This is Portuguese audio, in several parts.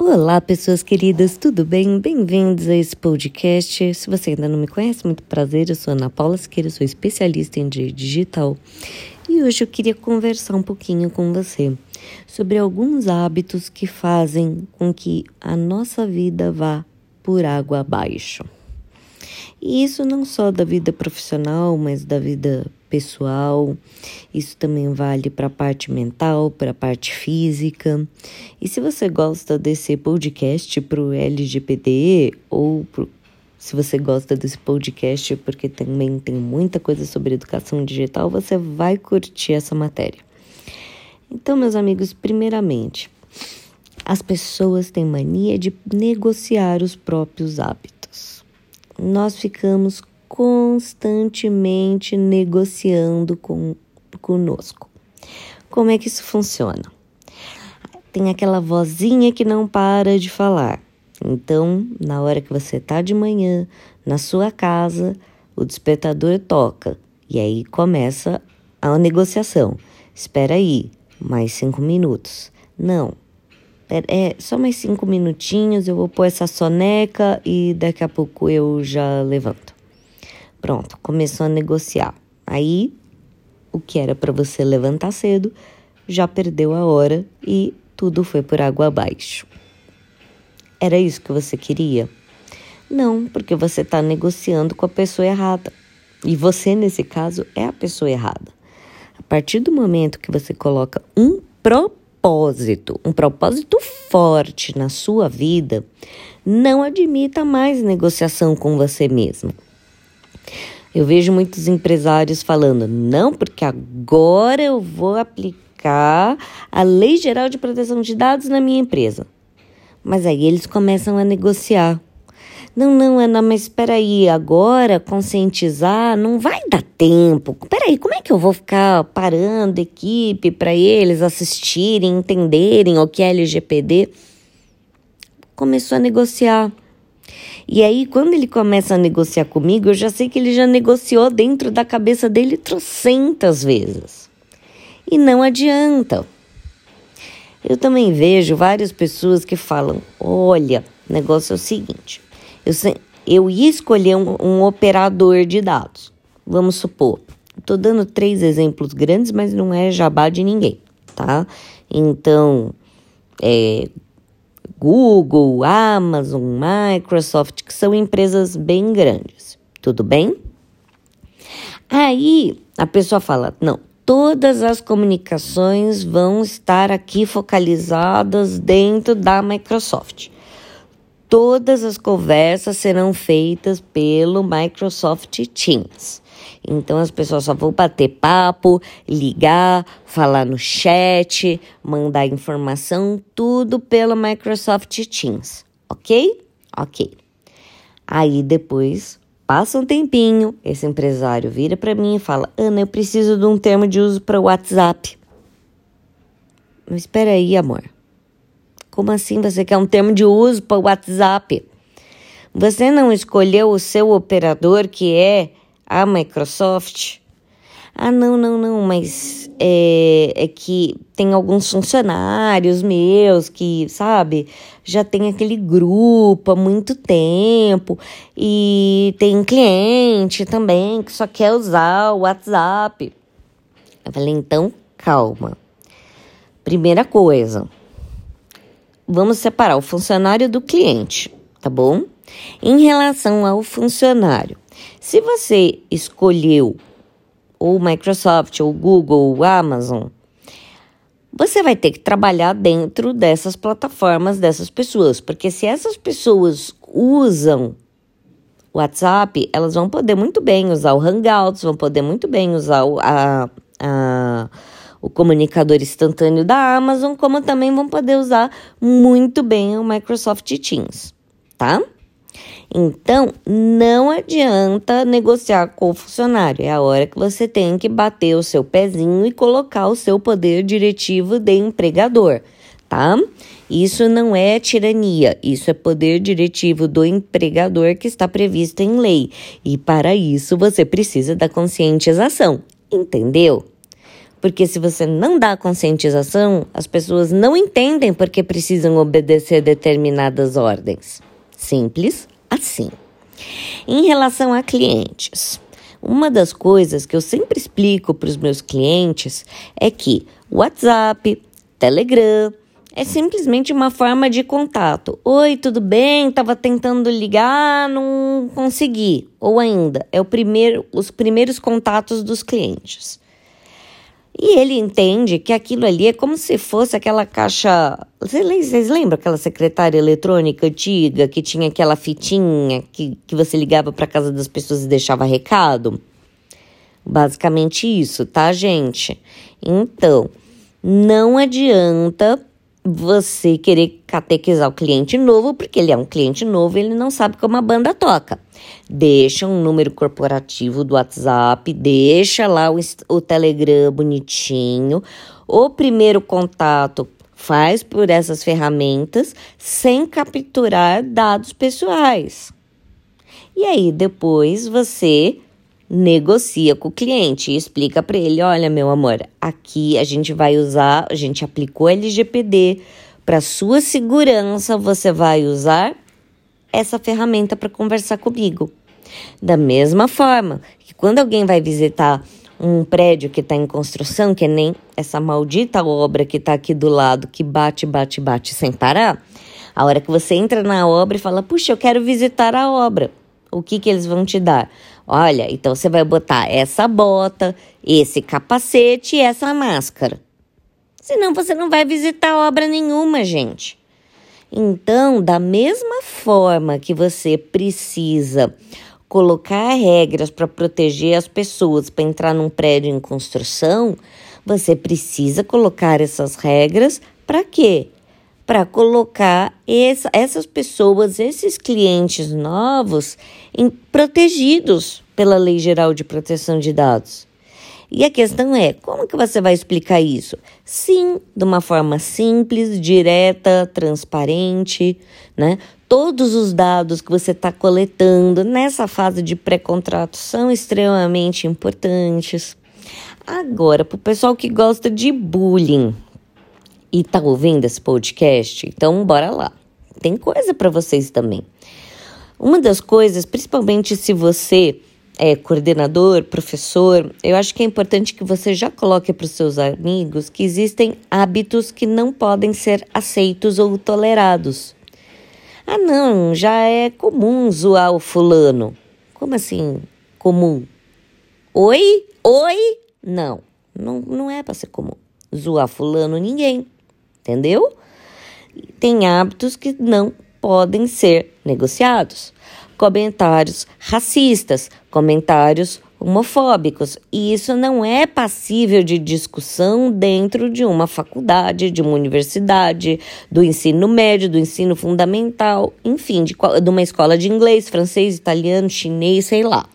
Olá, pessoas queridas, tudo bem? Bem-vindos a esse podcast. Se você ainda não me conhece, muito prazer. Eu sou Ana Paula Siqueira, sou especialista em digital e hoje eu queria conversar um pouquinho com você sobre alguns hábitos que fazem com que a nossa vida vá por água abaixo. E isso não só da vida profissional, mas da vida pessoal. Isso também vale para a parte mental, para a parte física. E se você gosta desse podcast para o LGPD ou pro, se você gosta desse podcast porque também tem muita coisa sobre educação digital, você vai curtir essa matéria. Então, meus amigos, primeiramente, as pessoas têm mania de negociar os próprios hábitos. Nós ficamos constantemente negociando com, conosco. Como é que isso funciona? Tem aquela vozinha que não para de falar. Então, na hora que você está de manhã, na sua casa, o despertador toca e aí começa a negociação. Espera aí, mais cinco minutos. Não, é só mais cinco minutinhos, eu vou pôr essa soneca e daqui a pouco eu já levanto. Pronto, começou a negociar. Aí, o que era para você levantar cedo já perdeu a hora e tudo foi por água abaixo. Era isso que você queria? Não, porque você está negociando com a pessoa errada. E você, nesse caso, é a pessoa errada. A partir do momento que você coloca um propósito, um propósito forte na sua vida, não admita mais negociação com você mesmo. Eu vejo muitos empresários falando: não, porque agora eu vou aplicar a Lei Geral de Proteção de Dados na minha empresa. Mas aí eles começam a negociar. Não, não, Ana, mas espera aí, agora conscientizar não vai dar tempo. Espera aí, como é que eu vou ficar parando equipe para eles assistirem, entenderem o que é LGPD? Começou a negociar. E aí, quando ele começa a negociar comigo, eu já sei que ele já negociou dentro da cabeça dele trocentas vezes. E não adianta. Eu também vejo várias pessoas que falam: olha, o negócio é o seguinte, eu, eu ia escolher um, um operador de dados. Vamos supor, estou dando três exemplos grandes, mas não é jabá de ninguém, tá? Então, é, Google, Amazon, Microsoft, que são empresas bem grandes. Tudo bem? Aí a pessoa fala: não, todas as comunicações vão estar aqui focalizadas dentro da Microsoft. Todas as conversas serão feitas pelo Microsoft Teams. Então as pessoas só vão bater papo, ligar, falar no chat, mandar informação, tudo pelo Microsoft Teams, ok? Ok. Aí depois passa um tempinho, esse empresário vira para mim e fala: Ana, eu preciso de um termo de uso para o WhatsApp. Mas espera aí, amor. Como assim você quer um termo de uso para o WhatsApp? Você não escolheu o seu operador que é a Microsoft. Ah, não, não, não, mas é, é que tem alguns funcionários meus que, sabe, já tem aquele grupo há muito tempo e tem cliente também que só quer usar o WhatsApp. Eu falei, então, calma. Primeira coisa, vamos separar o funcionário do cliente, tá bom? Em relação ao funcionário, se você escolheu ou Microsoft, ou Google, ou Amazon, você vai ter que trabalhar dentro dessas plataformas dessas pessoas, porque se essas pessoas usam o WhatsApp, elas vão poder muito bem usar o Hangouts, vão poder muito bem usar o, a, a, o comunicador instantâneo da Amazon, como também vão poder usar muito bem o Microsoft Teams, tá? Então, não adianta negociar com o funcionário. É a hora que você tem que bater o seu pezinho e colocar o seu poder diretivo de empregador, tá? Isso não é tirania, isso é poder diretivo do empregador que está previsto em lei. E para isso você precisa da conscientização, entendeu? Porque se você não dá conscientização, as pessoas não entendem porque precisam obedecer determinadas ordens. Simples assim. Em relação a clientes, uma das coisas que eu sempre explico para os meus clientes é que WhatsApp, Telegram, é simplesmente uma forma de contato. Oi, tudo bem? Tava tentando ligar, não consegui. Ou ainda, é o primeiro, os primeiros contatos dos clientes. E ele entende que aquilo ali é como se fosse aquela caixa. Vocês lembram aquela secretária eletrônica antiga que tinha aquela fitinha que, que você ligava para casa das pessoas e deixava recado? Basicamente isso, tá, gente? Então, não adianta você querer catequizar o cliente novo, porque ele é um cliente novo e ele não sabe como a banda toca. Deixa um número corporativo do WhatsApp, deixa lá o, o Telegram bonitinho. O primeiro contato faz por essas ferramentas sem capturar dados pessoais. E aí depois você negocia com o cliente e explica para ele: olha, meu amor, aqui a gente vai usar, a gente aplicou LGPD, para sua segurança você vai usar essa ferramenta para conversar comigo. Da mesma forma que quando alguém vai visitar um prédio que está em construção, que nem essa maldita obra que está aqui do lado, que bate, bate, bate sem parar, a hora que você entra na obra e fala, puxa, eu quero visitar a obra, o que, que eles vão te dar? Olha, então você vai botar essa bota, esse capacete e essa máscara. Senão você não vai visitar obra nenhuma, gente. Então, da mesma forma que você precisa colocar regras para proteger as pessoas para entrar num prédio em construção, você precisa colocar essas regras para quê? Para colocar essa, essas pessoas, esses clientes novos, em, protegidos pela Lei Geral de Proteção de Dados. E a questão é, como que você vai explicar isso? Sim, de uma forma simples, direta, transparente, né? Todos os dados que você está coletando nessa fase de pré-contrato são extremamente importantes. Agora, para o pessoal que gosta de bullying, e tá ouvindo esse podcast, então bora lá. Tem coisa para vocês também. Uma das coisas, principalmente se você é coordenador, professor, eu acho que é importante que você já coloque para os seus amigos que existem hábitos que não podem ser aceitos ou tolerados. Ah, não, já é comum zoar o fulano. Como assim, comum? Oi? Oi? Não, não, não é para ser comum. Zoar fulano, ninguém entendeu? Tem hábitos que não podem ser negociados. Comentários racistas, comentários homofóbicos. E isso não é passível de discussão dentro de uma faculdade, de uma universidade, do ensino médio, do ensino fundamental, enfim, de, de uma escola de inglês, francês, italiano, chinês, sei lá.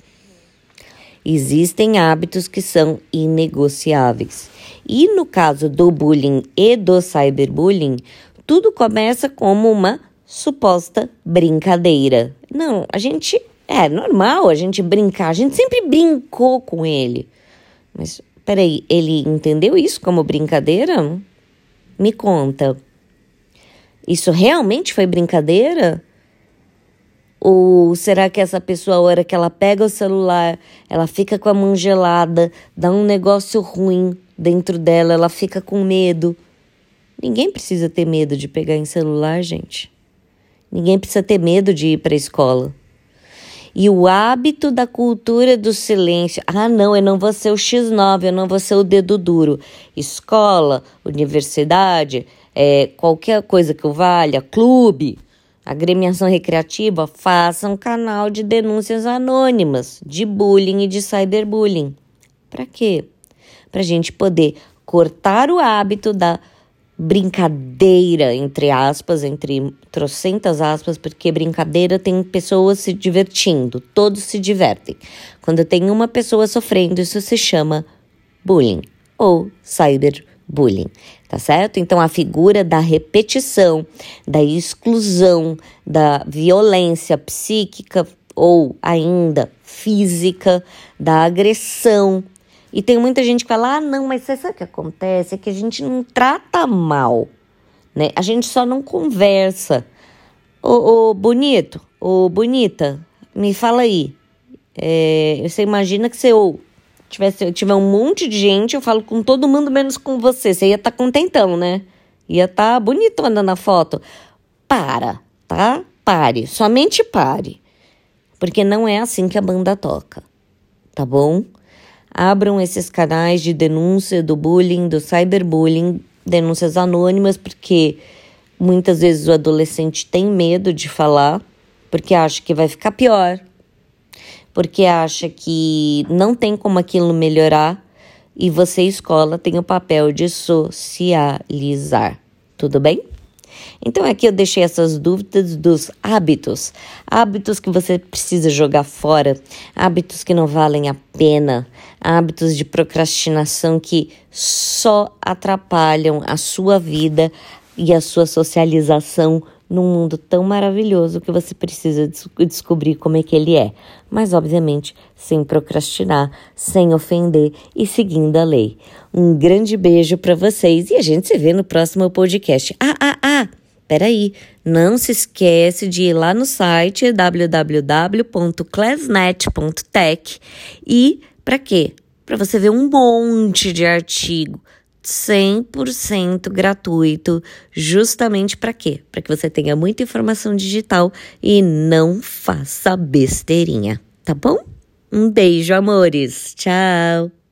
Existem hábitos que são inegociáveis. E no caso do bullying e do cyberbullying, tudo começa como uma suposta brincadeira. Não, a gente é normal a gente brincar, a gente sempre brincou com ele. Mas peraí, ele entendeu isso como brincadeira? Me conta. Isso realmente foi brincadeira? Ou será que essa pessoa, a hora que ela pega o celular, ela fica com a mão gelada, dá um negócio ruim dentro dela, ela fica com medo? Ninguém precisa ter medo de pegar em celular, gente. Ninguém precisa ter medo de ir para a escola. E o hábito da cultura do silêncio. Ah, não, eu não vou ser o X9, eu não vou ser o dedo duro. Escola, universidade, é, qualquer coisa que eu valha, clube agremiação recreativa faça um canal de denúncias anônimas de bullying e de cyberbullying. Para quê? Para a gente poder cortar o hábito da brincadeira, entre aspas, entre trocentas aspas, porque brincadeira tem pessoas se divertindo, todos se divertem. Quando tem uma pessoa sofrendo, isso se chama bullying ou cyberbullying bullying, tá certo? Então a figura da repetição, da exclusão, da violência psíquica ou ainda física, da agressão, E tem muita gente que fala: ah, não, mas você sabe o que acontece? É que a gente não trata mal, né? A gente só não conversa. Ô, ô bonito, ô bonita, me fala aí. É, você imagina que eu tivesse, tiver um monte de gente, eu falo com todo mundo menos com você. Você ia estar tá contentão, né? Ia estar tá bonitona na foto. Para, tá? Pare, somente pare. Porque não é assim que a banda toca, tá bom? Abram esses canais de denúncia do bullying, do cyberbullying, denúncias anônimas, porque muitas vezes o adolescente tem medo de falar, porque acha que vai ficar pior, porque acha que não tem como aquilo melhorar e você, escola, tem o papel de socializar. Tudo bem? Então aqui eu deixei essas dúvidas dos hábitos, hábitos que você precisa jogar fora, hábitos que não valem a pena, hábitos de procrastinação que só atrapalham a sua vida e a sua socialização num mundo tão maravilhoso que você precisa des descobrir como é que ele é. Mas, obviamente, sem procrastinar, sem ofender e seguindo a lei. Um grande beijo para vocês e a gente se vê no próximo podcast. Ah, ah, ah! Peraí, não se esquece de ir lá no site www.classnet.tech e para quê? Para você ver um monte de artigo 100% gratuito, justamente para quê? Para que você tenha muita informação digital e não faça besteirinha, tá bom? Um beijo, amores. Tchau.